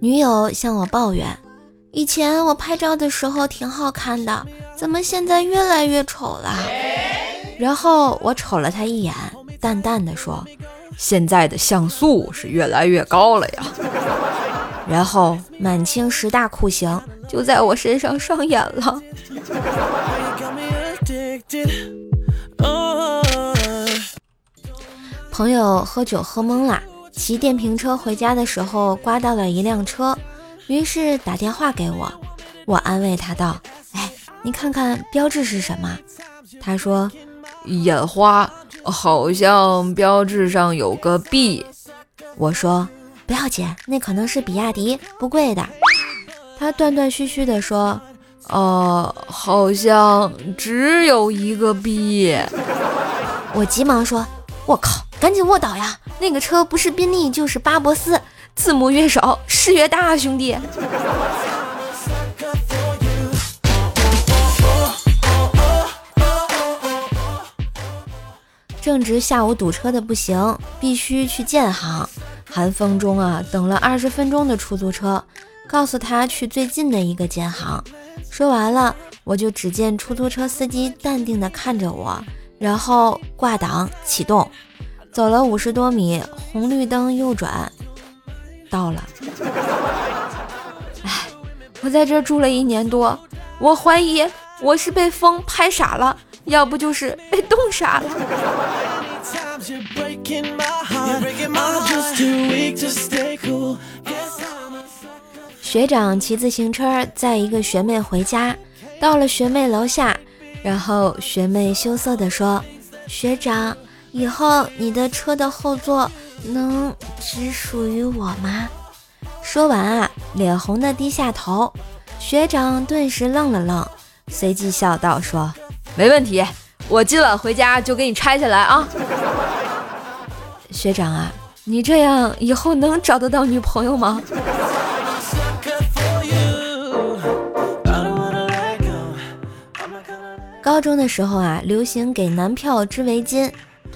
女友向我抱怨，以前我拍照的时候挺好看的，怎么现在越来越丑了？然后我瞅了她一眼，淡淡的说：“现在的像素是越来越高了呀。”然后满清十大酷刑就在我身上上演了。朋友喝酒喝懵了。骑电瓶车回家的时候刮到了一辆车，于是打电话给我。我安慰他道：“哎，你看看标志是什么？”他说：“眼花，好像标志上有个 B。”我说：“不要紧，那可能是比亚迪，不贵的。”他断断续续地说：“呃，好像只有一个 B。”我急忙说：“我靠！”赶紧卧倒呀！那个车不是宾利就是巴博斯，字母越少事越大，兄弟。正值下午堵车的不行，必须去建行。寒风中啊，等了二十分钟的出租车，告诉他去最近的一个建行。说完了，我就只见出租车司机淡定地看着我，然后挂档启动。走了五十多米，红绿灯右转，到了。哎，我在这住了一年多，我怀疑我是被风拍傻了，要不就是被冻傻了。学长骑自行车载一个学妹回家，到了学妹楼下，然后学妹羞涩地说：“学长。”以后你的车的后座能只属于我吗？说完啊，脸红的低下头。学长顿时愣了愣，随即笑道：“说没问题，我今晚回家就给你拆下来啊。”学长啊，你这样以后能找得到女朋友吗？高中的时候啊，流行给男票织围巾。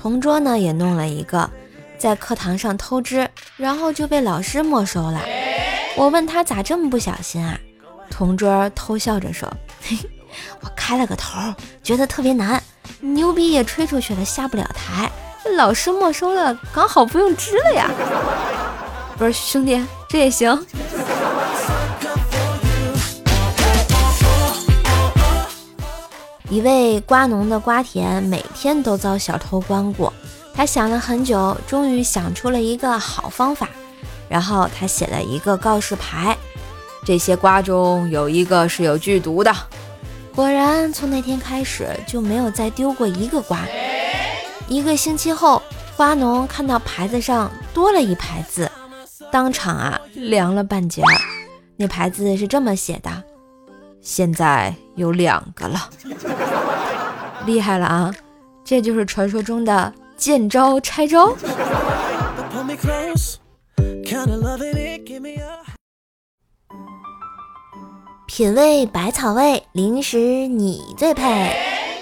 同桌呢也弄了一个，在课堂上偷吃，然后就被老师没收了。我问他咋这么不小心啊？同桌偷笑着说：“嘿，我开了个头，觉得特别难，牛逼也吹出去了，下不了台，老师没收了，刚好不用织了呀。”不是兄弟，这也行。一位瓜农的瓜田每天都遭小偷光顾，他想了很久，终于想出了一个好方法。然后他写了一个告示牌：这些瓜中有一个是有剧毒的。果然，从那天开始就没有再丢过一个瓜。一个星期后，瓜农看到牌子上多了一排字，当场啊凉了半截。那牌子是这么写的：现在有两个了。厉害了啊！这就是传说中的见招拆招。品味百草味零食，你最配！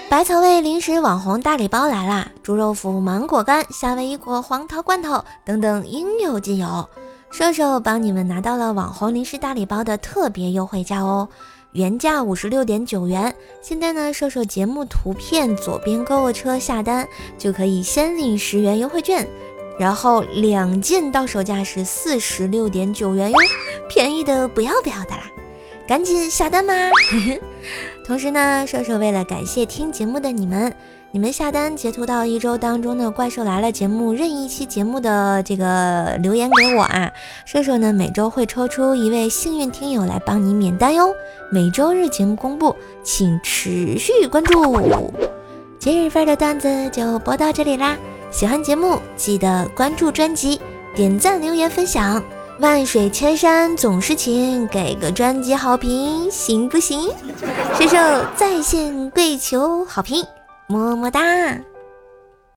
百草味零食网红大礼包来啦！猪肉脯、芒果干、夏威夷果、黄桃罐头等等应有尽有，瘦瘦帮你们拿到了网红零食大礼包的特别优惠价哦！原价五十六点九元，现在呢，瘦瘦节目图片左边购物车下单就可以先领十元优惠券，然后两件到手价是四十六点九元哟，便宜的不要不要的啦，赶紧下单吧！同时呢，瘦瘦为了感谢听节目的你们。你们下单截图到一周当中的《怪兽来了》节目任意一期节目的这个留言给我啊，射手呢每周会抽出一位幸运听友来帮你免单哟。每周日节目公布，请持续关注。今日份的段子就播到这里啦，喜欢节目记得关注专辑、点赞、留言、分享。万水千山总是情，给个专辑好评行不行？射手在线跪求好评。么么哒。